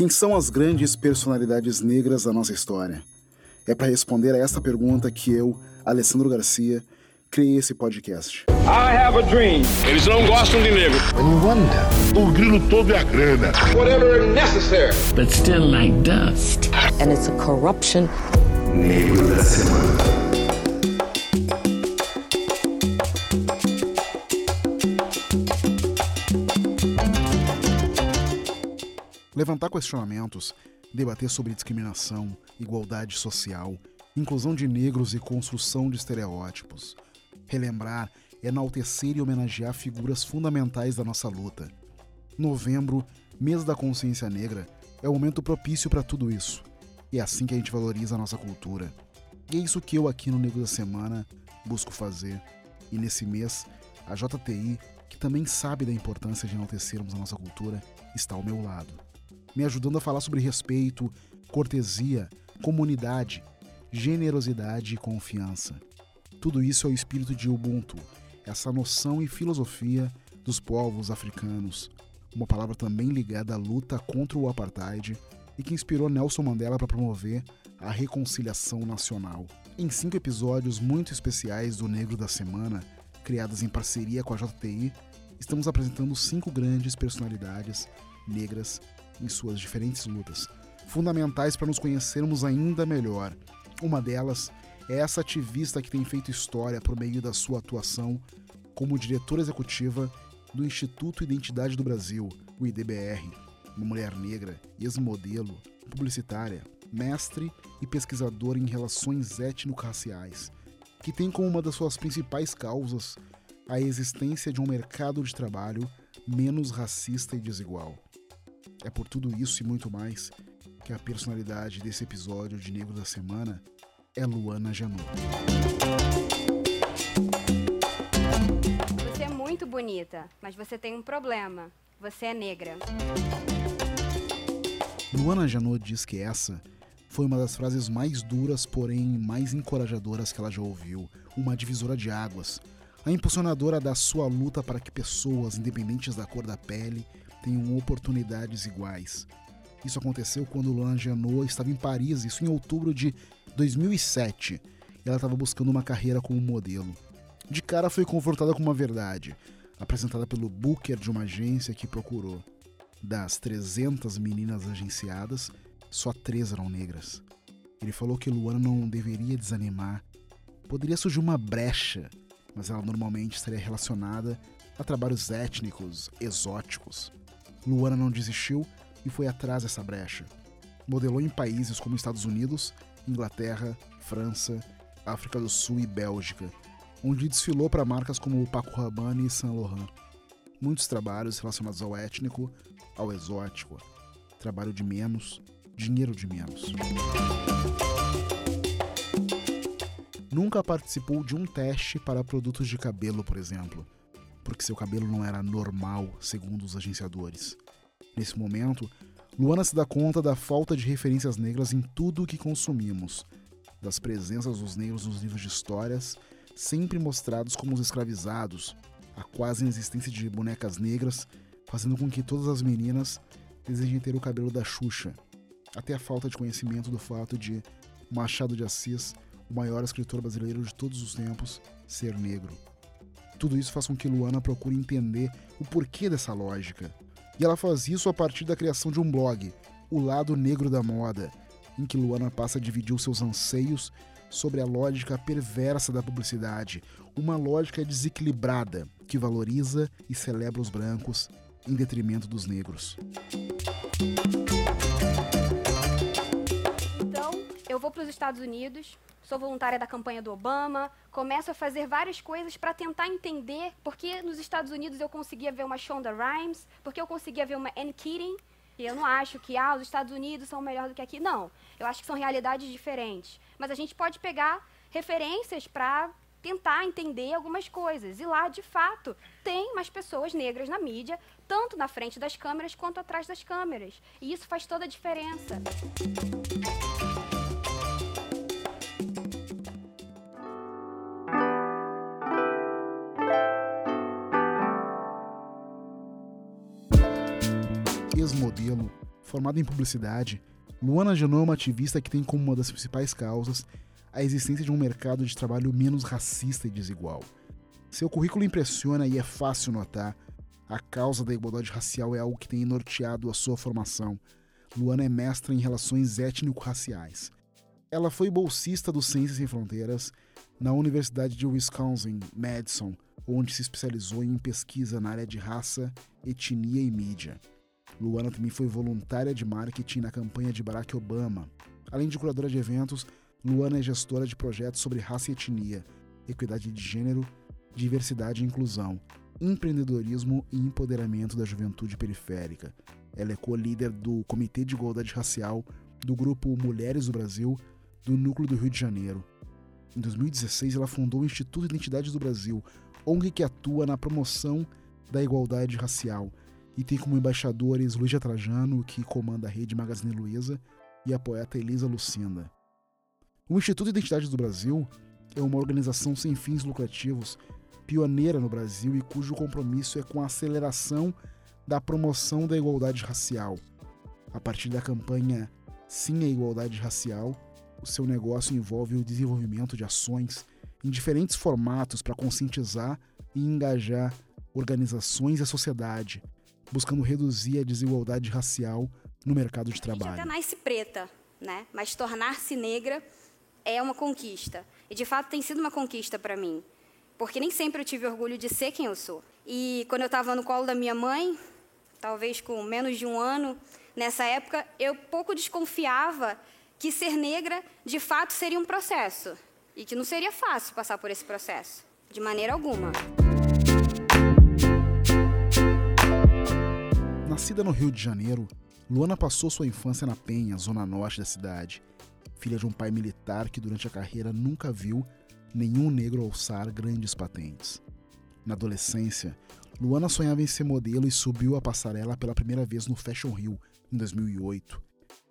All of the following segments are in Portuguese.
Quem são as grandes personalidades negras da nossa história? É para responder a essa pergunta que eu, Alessandro Garcia, criei esse podcast. I have a dream. Eles não gostam de negro. When you wonder. O grilo todo é a grana. Whatever necessary. But still like dust. And it's a corruption. Negro da semana. Levantar questionamentos, debater sobre discriminação, igualdade social, inclusão de negros e construção de estereótipos. Relembrar, enaltecer e homenagear figuras fundamentais da nossa luta. Novembro, mês da consciência negra, é o momento propício para tudo isso. E é assim que a gente valoriza a nossa cultura. E é isso que eu aqui no Negro da Semana busco fazer. E nesse mês, a JTI, que também sabe da importância de enaltecermos a nossa cultura, está ao meu lado me ajudando a falar sobre respeito, cortesia, comunidade, generosidade e confiança. Tudo isso é o espírito de Ubuntu, essa noção e filosofia dos povos africanos, uma palavra também ligada à luta contra o apartheid e que inspirou Nelson Mandela para promover a reconciliação nacional. Em cinco episódios muito especiais do Negro da Semana, criados em parceria com a JTI, estamos apresentando cinco grandes personalidades negras em suas diferentes lutas, fundamentais para nos conhecermos ainda melhor. Uma delas é essa ativista que tem feito história por meio da sua atuação como diretora executiva do Instituto Identidade do Brasil, o IDBR, uma mulher negra, ex-modelo, publicitária, mestre e pesquisadora em relações étnico-raciais, que tem como uma das suas principais causas a existência de um mercado de trabalho menos racista e desigual. É por tudo isso e muito mais que a personalidade desse episódio de Negro da Semana é Luana Janot. Você é muito bonita, mas você tem um problema. Você é negra. Luana Janot diz que essa foi uma das frases mais duras, porém mais encorajadoras que ela já ouviu. Uma divisora de águas. A impulsionadora da sua luta para que pessoas, independentes da cor da pele, tenham oportunidades iguais. Isso aconteceu quando Luana Janot estava em Paris, isso em outubro de 2007. E ela estava buscando uma carreira como modelo. De cara foi confrontada com uma verdade, apresentada pelo booker de uma agência que procurou. Das 300 meninas agenciadas, só três eram negras. Ele falou que Luana não deveria desanimar. Poderia surgir uma brecha, mas ela normalmente estaria relacionada a trabalhos étnicos, exóticos. Luana não desistiu e foi atrás dessa brecha. Modelou em países como Estados Unidos, Inglaterra, França, África do Sul e Bélgica, onde desfilou para marcas como Paco Rabanne e Saint Laurent. Muitos trabalhos relacionados ao étnico, ao exótico, trabalho de menos, dinheiro de menos. Nunca participou de um teste para produtos de cabelo, por exemplo porque seu cabelo não era normal, segundo os agenciadores. Nesse momento, Luana se dá conta da falta de referências negras em tudo o que consumimos, das presenças dos negros nos livros de histórias, sempre mostrados como os escravizados, a quase inexistência de bonecas negras, fazendo com que todas as meninas desejem ter o cabelo da Xuxa, até a falta de conhecimento do fato de Machado de Assis, o maior escritor brasileiro de todos os tempos, ser negro. Tudo isso faz com que Luana procure entender o porquê dessa lógica. E ela faz isso a partir da criação de um blog, O Lado Negro da Moda, em que Luana passa a dividir os seus anseios sobre a lógica perversa da publicidade, uma lógica desequilibrada que valoriza e celebra os brancos em detrimento dos negros. Então, eu vou para os Estados Unidos, sou voluntária da campanha do Obama, começo a fazer várias coisas para tentar entender porque nos Estados Unidos eu conseguia ver uma Shonda Rhimes, porque eu conseguia ver uma Anne Keating, e eu não acho que ah, os Estados Unidos são melhor do que aqui. Não, eu acho que são realidades diferentes. Mas a gente pode pegar referências para tentar entender algumas coisas. E lá, de fato, tem mais pessoas negras na mídia, tanto na frente das câmeras quanto atrás das câmeras. E isso faz toda a diferença. Formada em publicidade, Luana Genô é uma ativista que tem como uma das principais causas a existência de um mercado de trabalho menos racista e desigual. Seu currículo impressiona e é fácil notar. A causa da igualdade racial é algo que tem norteado a sua formação. Luana é mestra em relações étnico-raciais. Ela foi bolsista do Ciências Sem Fronteiras na Universidade de Wisconsin-Madison, onde se especializou em pesquisa na área de raça, etnia e mídia. Luana também foi voluntária de marketing na campanha de Barack Obama. Além de curadora de eventos, Luana é gestora de projetos sobre raça e etnia, equidade de gênero, diversidade e inclusão, empreendedorismo e empoderamento da juventude periférica. Ela é co-líder do Comitê de Igualdade Racial do grupo Mulheres do Brasil, do Núcleo do Rio de Janeiro. Em 2016, ela fundou o Instituto Identidade do Brasil, ONG que atua na promoção da igualdade racial e tem como embaixadores Luísa Trajano, que comanda a rede Magazine Luiza, e a poeta Elisa Lucinda. O Instituto Identidade do Brasil é uma organização sem fins lucrativos, pioneira no Brasil e cujo compromisso é com a aceleração da promoção da igualdade racial. A partir da campanha Sim à Igualdade Racial, o seu negócio envolve o desenvolvimento de ações em diferentes formatos para conscientizar e engajar organizações e a sociedade buscando reduzir a desigualdade racial no mercado de trabalho. A gente até nasce preta, né? Mas tornar-se negra é uma conquista. E de fato tem sido uma conquista para mim, porque nem sempre eu tive orgulho de ser quem eu sou. E quando eu estava no colo da minha mãe, talvez com menos de um ano, nessa época, eu pouco desconfiava que ser negra de fato seria um processo e que não seria fácil passar por esse processo, de maneira alguma. Nascida no Rio de Janeiro, Luana passou sua infância na Penha, zona norte da cidade. Filha de um pai militar que durante a carreira nunca viu nenhum negro alçar grandes patentes. Na adolescência, Luana sonhava em ser modelo e subiu a passarela pela primeira vez no Fashion Rio, em 2008.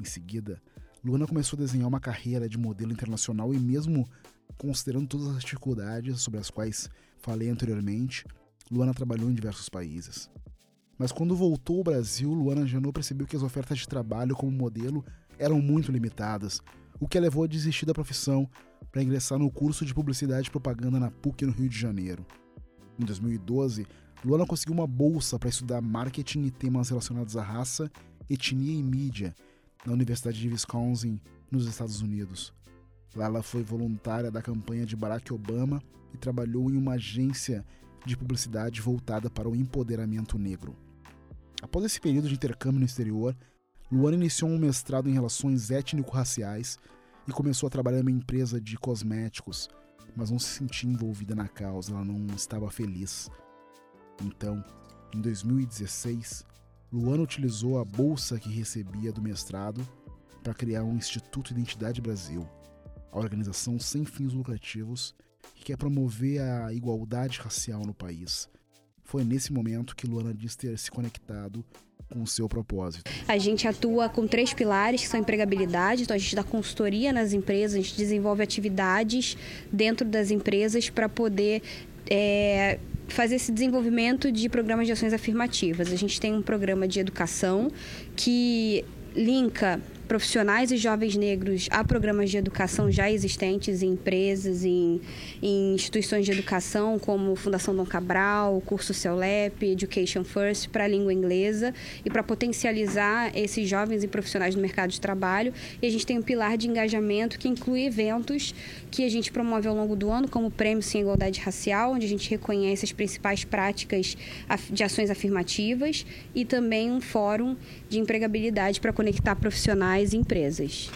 Em seguida, Luana começou a desenhar uma carreira de modelo internacional e, mesmo considerando todas as dificuldades sobre as quais falei anteriormente, Luana trabalhou em diversos países. Mas quando voltou ao Brasil, Luana Janot percebeu que as ofertas de trabalho como modelo eram muito limitadas, o que a levou a desistir da profissão para ingressar no curso de Publicidade e Propaganda na PUC no Rio de Janeiro. Em 2012, Luana conseguiu uma bolsa para estudar marketing e temas relacionados à raça, etnia e mídia na Universidade de Wisconsin, nos Estados Unidos. Lá ela foi voluntária da campanha de Barack Obama e trabalhou em uma agência de publicidade voltada para o empoderamento negro. Após esse período de intercâmbio no exterior, Luana iniciou um mestrado em relações étnico-raciais e começou a trabalhar em uma empresa de cosméticos, mas não se sentia envolvida na causa, ela não estava feliz. Então, em 2016, Luana utilizou a bolsa que recebia do mestrado para criar um Instituto Identidade Brasil, a organização sem fins lucrativos que quer promover a igualdade racial no país foi nesse momento que Luana diz ter se conectado com o seu propósito. A gente atua com três pilares, que são empregabilidade, então a gente dá consultoria nas empresas, a gente desenvolve atividades dentro das empresas para poder é, fazer esse desenvolvimento de programas de ações afirmativas. A gente tem um programa de educação que linka profissionais e jovens negros a programas de educação já existentes em empresas, em, em instituições de educação, como Fundação Dom Cabral, curso CELEP, Education First, para a língua inglesa, e para potencializar esses jovens e profissionais no mercado de trabalho. E a gente tem um pilar de engajamento que inclui eventos que a gente promove ao longo do ano, como o Prêmio Sem Igualdade Racial, onde a gente reconhece as principais práticas de ações afirmativas, e também um fórum de empregabilidade para conectar profissionais empresas.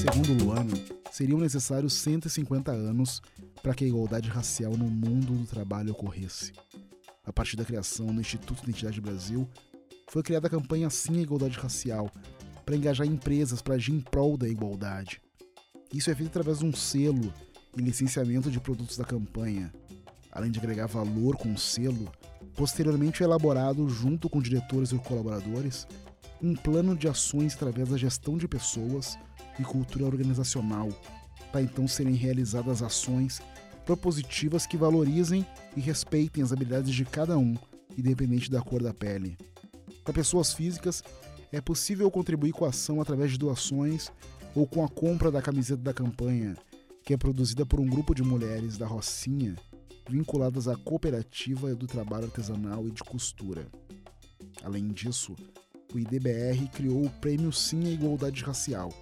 Segundo Luana, seriam necessários 150 anos para que a igualdade racial no mundo do trabalho ocorresse. A partir da criação do Instituto Identidade Brasil, foi criada a campanha Sim à Igualdade Racial, para engajar empresas para agir em prol da igualdade. Isso é feito através de um selo e licenciamento de produtos da campanha. Além de agregar valor com o selo, Posteriormente elaborado, junto com diretores e colaboradores, um plano de ações através da gestão de pessoas e cultura organizacional, para então serem realizadas ações propositivas que valorizem e respeitem as habilidades de cada um independente da cor da pele. Para pessoas físicas, é possível contribuir com a ação através de doações ou com a compra da camiseta da campanha, que é produzida por um grupo de mulheres da Rocinha vinculadas à cooperativa do trabalho artesanal e de costura. Além disso, o IDBR criou o Prêmio Sim à Igualdade Racial,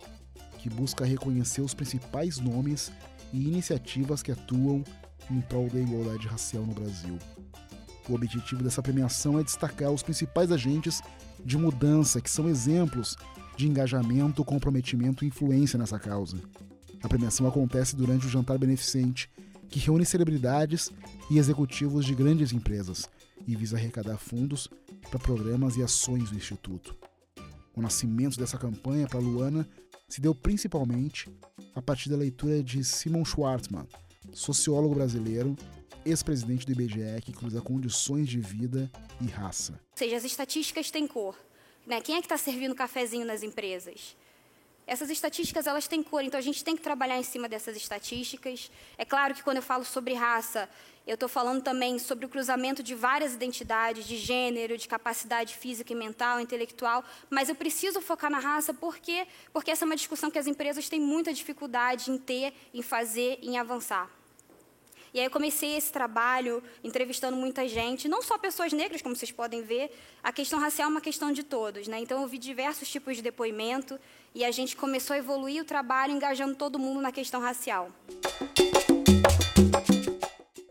que busca reconhecer os principais nomes e iniciativas que atuam em prol da igualdade racial no Brasil. O objetivo dessa premiação é destacar os principais agentes de mudança que são exemplos de engajamento, comprometimento e influência nessa causa. A premiação acontece durante o jantar beneficente, que reúne celebridades e executivos de grandes empresas e visa arrecadar fundos para programas e ações do Instituto. O nascimento dessa campanha para Luana se deu principalmente a partir da leitura de Simon Schwartzman, sociólogo brasileiro, ex-presidente do IBGE, que cruza condições de vida e raça. Ou seja, as estatísticas têm cor. Né? Quem é que está servindo cafezinho nas empresas? Essas estatísticas elas têm cor, então a gente tem que trabalhar em cima dessas estatísticas. É claro que quando eu falo sobre raça, eu estou falando também sobre o cruzamento de várias identidades, de gênero, de capacidade física e mental, intelectual, mas eu preciso focar na raça porque porque essa é uma discussão que as empresas têm muita dificuldade em ter, em fazer, em avançar. E aí eu comecei esse trabalho entrevistando muita gente, não só pessoas negras, como vocês podem ver, a questão racial é uma questão de todos. Né? Então eu vi diversos tipos de depoimento e a gente começou a evoluir o trabalho engajando todo mundo na questão racial.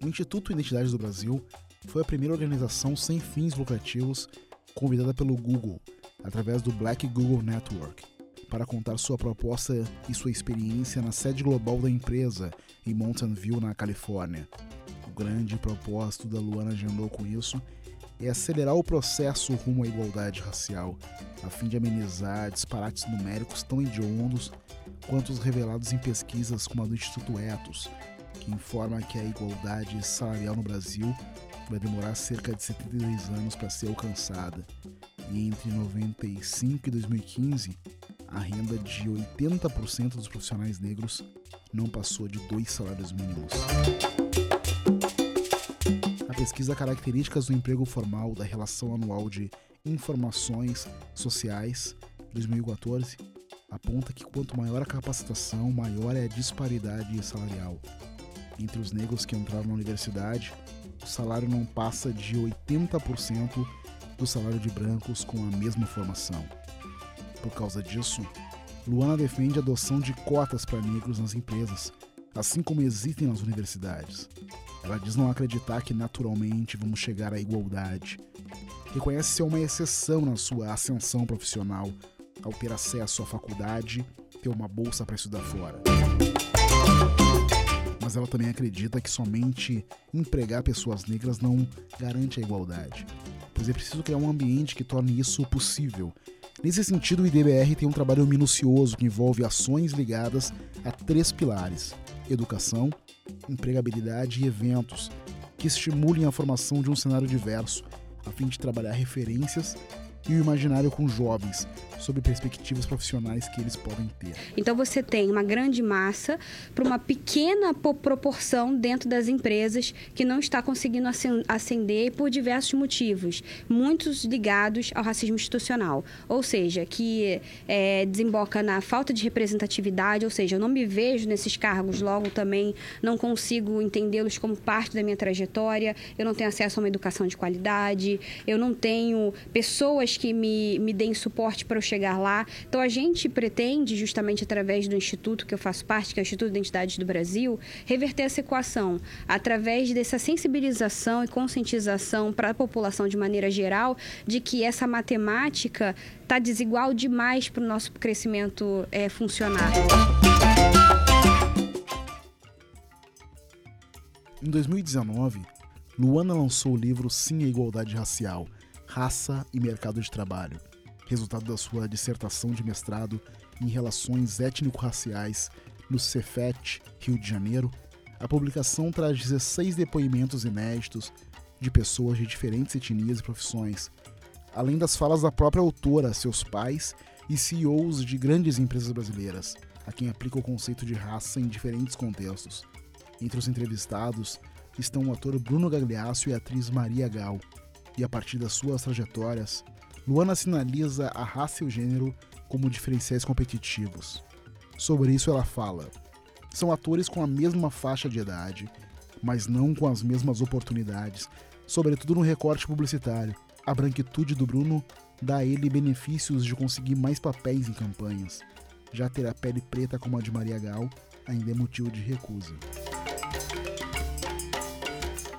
O Instituto Identidade do Brasil foi a primeira organização sem fins lucrativos convidada pelo Google, através do Black Google Network, para contar sua proposta e sua experiência na sede global da empresa em Mountain View, na Califórnia. O grande propósito da Luana agendou com isso é acelerar o processo rumo à igualdade racial, a fim de amenizar disparates numéricos tão hediondos quanto os revelados em pesquisas como a do Instituto Etos, que informa que a igualdade salarial no Brasil vai demorar cerca de 72 anos para ser alcançada. E entre 95 e 2015, a renda de 80% dos profissionais negros não passou de dois salários mínimos. A pesquisa Características do Emprego Formal da Relação Anual de Informações Sociais 2014 aponta que quanto maior a capacitação, maior é a disparidade salarial. Entre os negros que entraram na universidade, o salário não passa de 80% do salário de brancos com a mesma formação. Por causa disso, Luana defende a adoção de cotas para negros nas empresas, assim como existem nas universidades. Ela diz não acreditar que naturalmente vamos chegar à igualdade. Reconhece ser uma exceção na sua ascensão profissional ao ter acesso à faculdade, ter uma bolsa para estudar fora. Mas ela também acredita que somente empregar pessoas negras não garante a igualdade, pois é preciso criar um ambiente que torne isso possível Nesse sentido, o IDBR tem um trabalho minucioso que envolve ações ligadas a três pilares: educação, empregabilidade e eventos, que estimulem a formação de um cenário diverso, a fim de trabalhar referências e o imaginário com jovens sobre perspectivas profissionais que eles podem ter. Então você tem uma grande massa para uma pequena proporção dentro das empresas que não está conseguindo ascender por diversos motivos, muitos ligados ao racismo institucional, ou seja, que é, desemboca na falta de representatividade, ou seja, eu não me vejo nesses cargos, logo também não consigo entendê-los como parte da minha trajetória, eu não tenho acesso a uma educação de qualidade, eu não tenho pessoas que me, me deem suporte para eu chegar lá. Então, a gente pretende, justamente através do instituto que eu faço parte, que é o Instituto de Identidade do Brasil, reverter essa equação através dessa sensibilização e conscientização para a população de maneira geral de que essa matemática está desigual demais para o nosso crescimento é, funcionar. Em 2019, Luana lançou o livro Sim à Igualdade Racial – Raça e Mercado de Trabalho, resultado da sua dissertação de mestrado em Relações Étnico-Raciais no Cefet, Rio de Janeiro. A publicação traz 16 depoimentos inéditos de pessoas de diferentes etnias e profissões, além das falas da própria autora, seus pais e CEOs de grandes empresas brasileiras, a quem aplica o conceito de raça em diferentes contextos. Entre os entrevistados estão o ator Bruno Gagliasso e a atriz Maria Gal, E a partir das suas trajetórias, Luana sinaliza a raça e o gênero como diferenciais competitivos. Sobre isso ela fala: são atores com a mesma faixa de idade, mas não com as mesmas oportunidades, sobretudo no recorte publicitário. A branquitude do Bruno dá a ele benefícios de conseguir mais papéis em campanhas. Já ter a pele preta como a de Maria Gal ainda é motivo de recusa.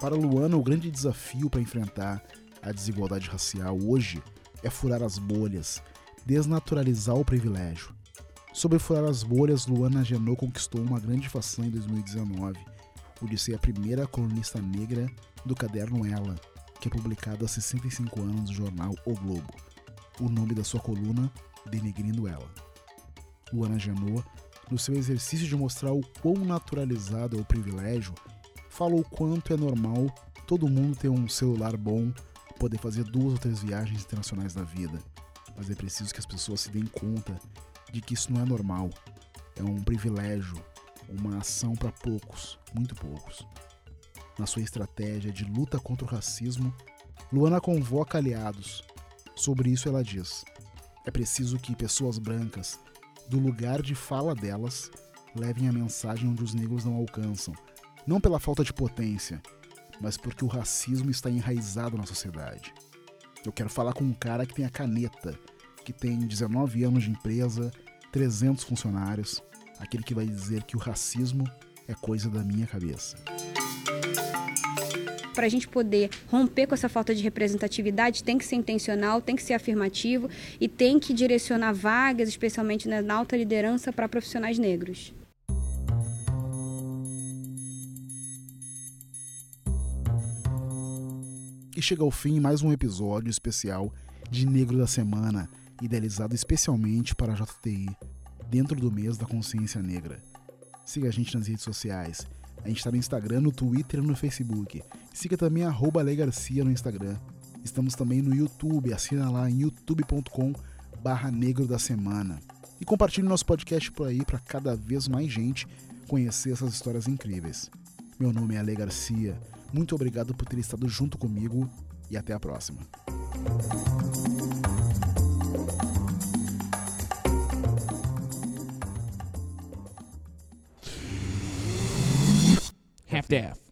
Para Luana, o grande desafio para enfrentar a desigualdade racial hoje é furar as bolhas, desnaturalizar o privilégio. Sobre furar as bolhas, Luana Genot conquistou uma grande façanha em 2019, o de ser a primeira colunista negra do caderno Ela, que é publicado há 65 anos no jornal O Globo. O nome da sua coluna, Denegrindo Ela. Luana Genot, no seu exercício de mostrar o quão naturalizado é o privilégio, fala o quanto é normal todo mundo ter um celular bom, poder fazer duas ou três viagens internacionais na vida. Mas é preciso que as pessoas se deem conta de que isso não é normal. É um privilégio, uma ação para poucos, muito poucos. Na sua estratégia de luta contra o racismo, Luana convoca aliados. Sobre isso ela diz: é preciso que pessoas brancas, do lugar de fala delas, levem a mensagem onde os negros não alcançam, não pela falta de potência, mas porque o racismo está enraizado na sociedade. Eu quero falar com um cara que tem a caneta, que tem 19 anos de empresa, 300 funcionários, aquele que vai dizer que o racismo é coisa da minha cabeça. Para a gente poder romper com essa falta de representatividade, tem que ser intencional, tem que ser afirmativo e tem que direcionar vagas, especialmente na alta liderança, para profissionais negros. E chega ao fim mais um episódio especial de Negro da Semana, idealizado especialmente para a JTI, dentro do mês da consciência negra. Siga a gente nas redes sociais. A gente está no Instagram, no Twitter e no Facebook. Siga também arroba Garcia no Instagram. Estamos também no YouTube, assina lá em youtube.com barra Negro da Semana. E compartilhe nosso podcast por aí para cada vez mais gente conhecer essas histórias incríveis. Meu nome é Ale Garcia. Muito obrigado por ter estado junto comigo e até a próxima. Half-Death.